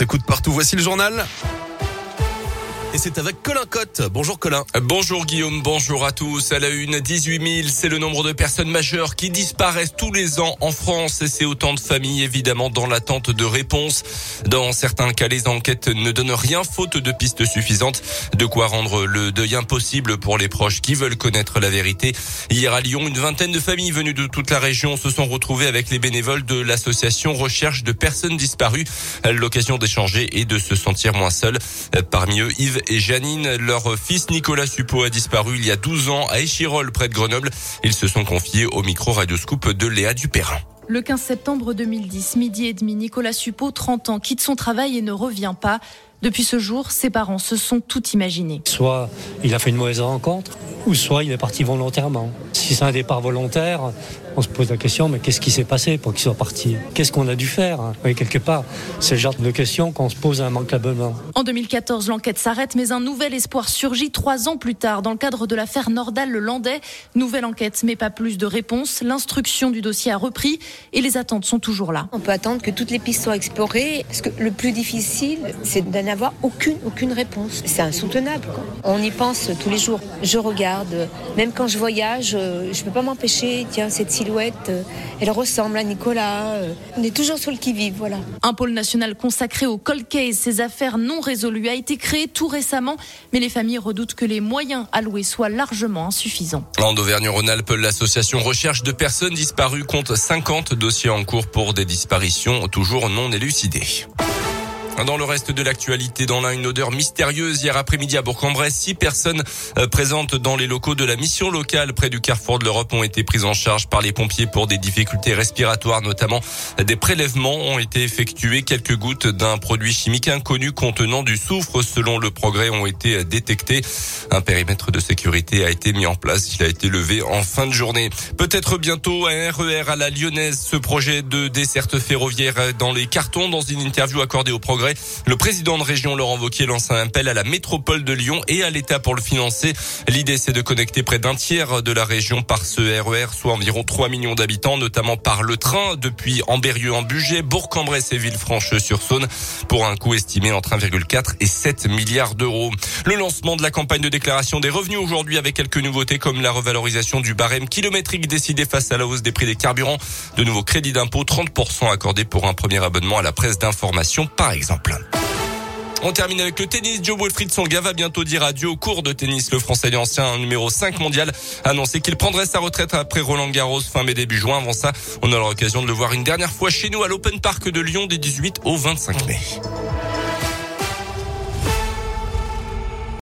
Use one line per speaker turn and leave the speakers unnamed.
Écoute partout, voici le journal. Et c'est avec Colin Cotte. Bonjour Colin.
Bonjour Guillaume, bonjour à tous. À la une, 18 000, c'est le nombre de personnes majeures qui disparaissent tous les ans en France. Et c'est autant de familles évidemment dans l'attente de réponses. Dans certains cas, les enquêtes ne donnent rien faute de pistes suffisantes. De quoi rendre le deuil impossible pour les proches qui veulent connaître la vérité. Hier à Lyon, une vingtaine de familles venues de toute la région se sont retrouvées avec les bénévoles de l'association Recherche de personnes disparues. L'occasion d'échanger et de se sentir moins seul. Parmi eux, Yves et Janine. Leur fils Nicolas Suppot a disparu il y a 12 ans à Échirol, près de Grenoble. Ils se sont confiés au micro radioscope de Léa Dupérin.
Le 15 septembre 2010, midi et demi, Nicolas Suppot, 30 ans, quitte son travail et ne revient pas. Depuis ce jour, ses parents se sont tout imaginés.
Soit il a fait une mauvaise rencontre, ou soit il est parti volontairement. Si c'est un départ volontaire, on se pose la question, mais qu'est-ce qui s'est passé pour qu'il soit parti? Qu'est-ce qu'on a dû faire? Oui, Quelque part, c'est le genre de questions qu'on se pose immanquablement.
En 2014, l'enquête s'arrête, mais un nouvel espoir surgit trois ans plus tard dans le cadre de l'affaire Nordal-le-Landais. Nouvelle enquête, mais pas plus de réponses. L'instruction du dossier a repris et les attentes sont toujours là.
On peut attendre que toutes les pistes soient explorées, parce que le plus difficile, c'est avoir aucune, aucune réponse. C'est insoutenable. On y pense tous les jours. Je regarde, même quand je voyage, euh, je ne peux pas m'empêcher, tiens, cette silhouette euh, elle ressemble à Nicolas. Euh, on est toujours sur le qui-vive, voilà.
Un pôle national consacré au cold case, ces affaires non résolues, a été créé tout récemment, mais les familles redoutent que les moyens alloués soient largement insuffisants.
En Auvergne-Rhône-Alpes, l'association Recherche de personnes disparues compte 50 dossiers en cours pour des disparitions toujours non élucidées. Dans le reste de l'actualité, dans l'un, une odeur mystérieuse hier après-midi à Bourg-en-Bresse. Six personnes euh, présentes dans les locaux de la mission locale près du carrefour de l'Europe ont été prises en charge par les pompiers pour des difficultés respiratoires, notamment des prélèvements ont été effectués. Quelques gouttes d'un produit chimique inconnu contenant du soufre, selon le progrès, ont été détectées. Un périmètre de sécurité a été mis en place. Il a été levé en fin de journée. Peut-être bientôt un RER à la lyonnaise. Ce projet de desserte ferroviaire dans les cartons dans une interview accordée au progrès le président de région Laurent Wauquiez lance un appel à la métropole de Lyon et à l'État pour le financer. L'idée, c'est de connecter près d'un tiers de la région par ce RER, e soit environ 3 millions d'habitants, notamment par le train depuis Amberieu en Bugey, Bourg-en-Bresse et Villefranche-sur-Saône, pour un coût estimé entre 1,4 et 7 milliards d'euros. Le lancement de la campagne de déclaration des revenus aujourd'hui avec quelques nouveautés comme la revalorisation du barème kilométrique décidé face à la hausse des prix des carburants, de nouveaux crédits d'impôt 30% accordés pour un premier abonnement à la presse d'information par On termine avec le tennis. Joe Wilfried Songa va bientôt dire adieu au cours de tennis. Le Français ancien numéro 5 mondial a annoncé qu'il prendrait sa retraite après Roland Garros fin mai début juin. Avant ça, on aura l'occasion de le voir une dernière fois chez nous à l'Open Park de Lyon des 18 au 25 mai.